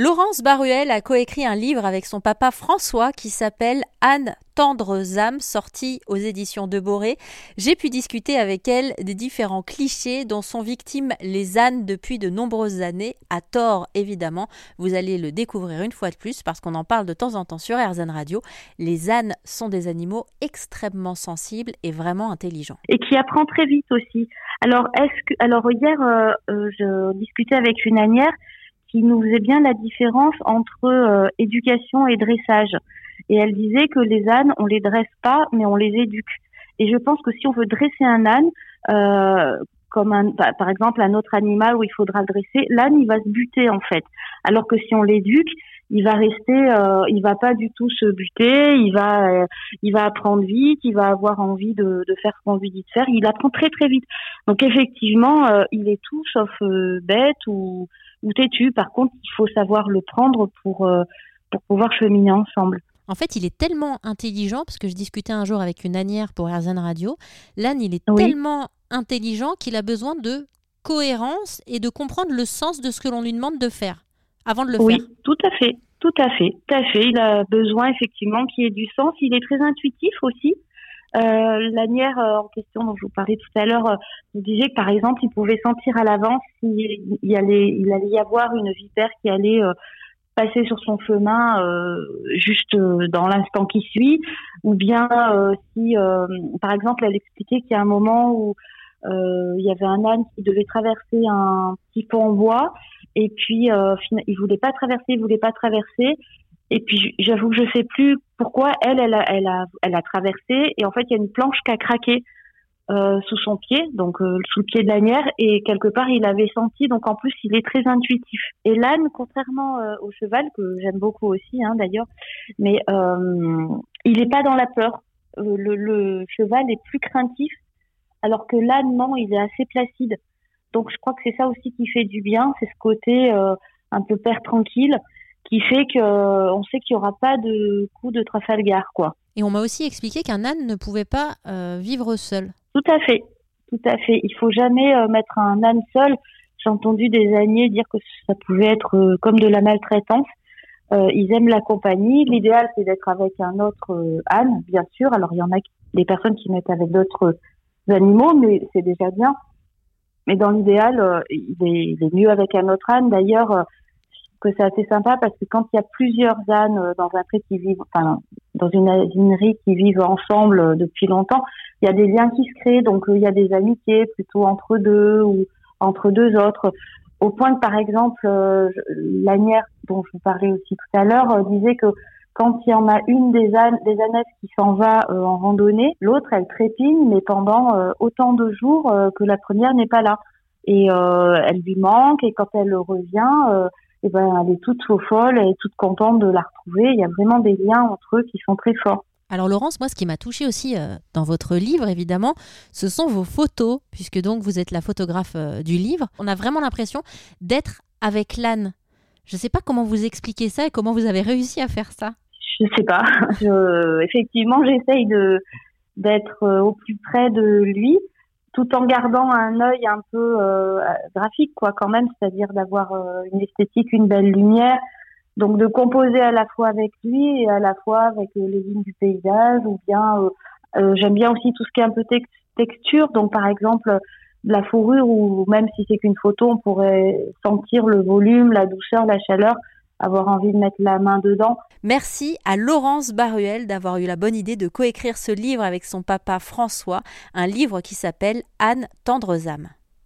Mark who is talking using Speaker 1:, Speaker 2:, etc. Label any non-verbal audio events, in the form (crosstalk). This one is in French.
Speaker 1: Laurence Baruel a coécrit un livre avec son papa François qui s'appelle Anne Tendres âmes, sorti aux éditions de Boré. J'ai pu discuter avec elle des différents clichés dont sont victimes les ânes depuis de nombreuses années, à tort évidemment. Vous allez le découvrir une fois de plus parce qu'on en parle de temps en temps sur RZN Radio. Les ânes sont des animaux extrêmement sensibles et vraiment intelligents.
Speaker 2: Et qui apprend très vite aussi. Alors, est-ce que, alors hier, euh, euh, je discutais avec une anière qui nous faisait bien la différence entre euh, éducation et dressage. Et elle disait que les ânes, on les dresse pas, mais on les éduque. Et je pense que si on veut dresser un âne, euh, comme un, par exemple un autre animal où il faudra le dresser, l'âne il va se buter en fait. Alors que si on l'éduque, il va rester, euh, il va pas du tout se buter, il va, euh, il va apprendre vite, il va avoir envie de, de faire ce qu'on lui dit de faire. Il apprend très très vite. Donc effectivement, il est tout sauf bête ou ou têtu. Par contre, il faut savoir le prendre pour, euh, pour pouvoir cheminer ensemble.
Speaker 1: En fait, il est tellement intelligent, parce que je discutais un jour avec une anière pour RZN Radio, l'âne, il est tellement intelligent qu'il a besoin de cohérence et de comprendre le sens de ce que l'on lui demande de faire avant de le faire.
Speaker 2: Oui, tout à fait, tout à fait, tout à fait. Il a besoin effectivement qu'il y ait du sens. Il est très intuitif aussi. Euh, L'anière euh, en question dont je vous parlais tout à l'heure euh, vous disait que par exemple il pouvait sentir à l'avance s'il il allait, il allait y avoir une vipère qui allait euh, passer sur son chemin juste dans l'instant qui suit, ou bien si par exemple elle expliquait qu'il y a un moment où il y avait un âne qui devait traverser un petit pont en bois et puis il voulait pas traverser, il voulait pas traverser et puis j'avoue que je sais plus pourquoi elle, elle a, elle a, elle a traversé et en fait il y a une planche qui a craqué euh, sous son pied, donc euh, sous le pied de l'anière et quelque part il avait senti. Donc en plus il est très intuitif. Et l'âne, contrairement euh, au cheval que j'aime beaucoup aussi hein, d'ailleurs, mais euh, il n'est pas dans la peur. Le, le, cheval est plus craintif, alors que l'âne non, il est assez placide. Donc je crois que c'est ça aussi qui fait du bien, c'est ce côté un peu père tranquille qui fait que euh, sait qu'il n'y aura pas de coup de Trafalgar, quoi.
Speaker 1: Et on m'a aussi expliqué qu'un âne ne pouvait pas euh, vivre seul.
Speaker 2: Tout à fait, tout à fait. Il faut jamais euh, mettre un âne seul. J'ai entendu des âniers dire que ça pouvait être comme de la maltraitance. ils aiment la compagnie. L'idéal, c'est d'être avec un autre âne, bien sûr. Alors, il y en a des personnes qui mettent avec d'autres animaux, mais c'est déjà bien. Mais dans l'idéal, il, il, est mieux avec un autre âne. D'ailleurs, que c'est assez sympa parce que quand il y a plusieurs ânes euh, dans un trait qui vivent, enfin, dans une ânerie qui vivent ensemble euh, depuis longtemps, il y a des liens qui se créent, donc euh, il y a des amitiés plutôt entre deux ou entre deux autres. Au point que, par exemple, l'anière dont je vous parlais aussi tout à l'heure disait que quand il y en a une des ânes, des ânesses qui s'en va en randonnée, l'autre elle trépigne, mais pendant autant de jours que la première n'est pas là. Et elle lui manque, et quand elle revient, et ben, elle est toute folle, elle est toute contente de la retrouver. Il y a vraiment des liens entre eux qui sont très forts.
Speaker 1: Alors Laurence, moi ce qui m'a touché aussi euh, dans votre livre évidemment, ce sont vos photos, puisque donc vous êtes la photographe euh, du livre. On a vraiment l'impression d'être avec l'âne. Je ne sais pas comment vous expliquer ça et comment vous avez réussi à faire ça.
Speaker 2: Je ne sais pas. (laughs) effectivement, j'essaye de d'être euh, au plus près de lui tout en gardant un œil un peu euh, graphique, quoi, quand même, c'est-à-dire d'avoir euh, une esthétique, une belle lumière, donc de composer à la fois avec lui et à la fois avec euh, les lignes du paysage, ou bien j'aime bien aussi tout ce qui est un peu texture, donc par exemple la fourrure, ou même si c'est qu'une photo, on pourrait sentir le volume, la douceur, la chaleur avoir envie de mettre la main dedans.
Speaker 1: Merci à Laurence Baruel d'avoir eu la bonne idée de coécrire ce livre avec son papa François, un livre qui s'appelle Anne Tendres âmes.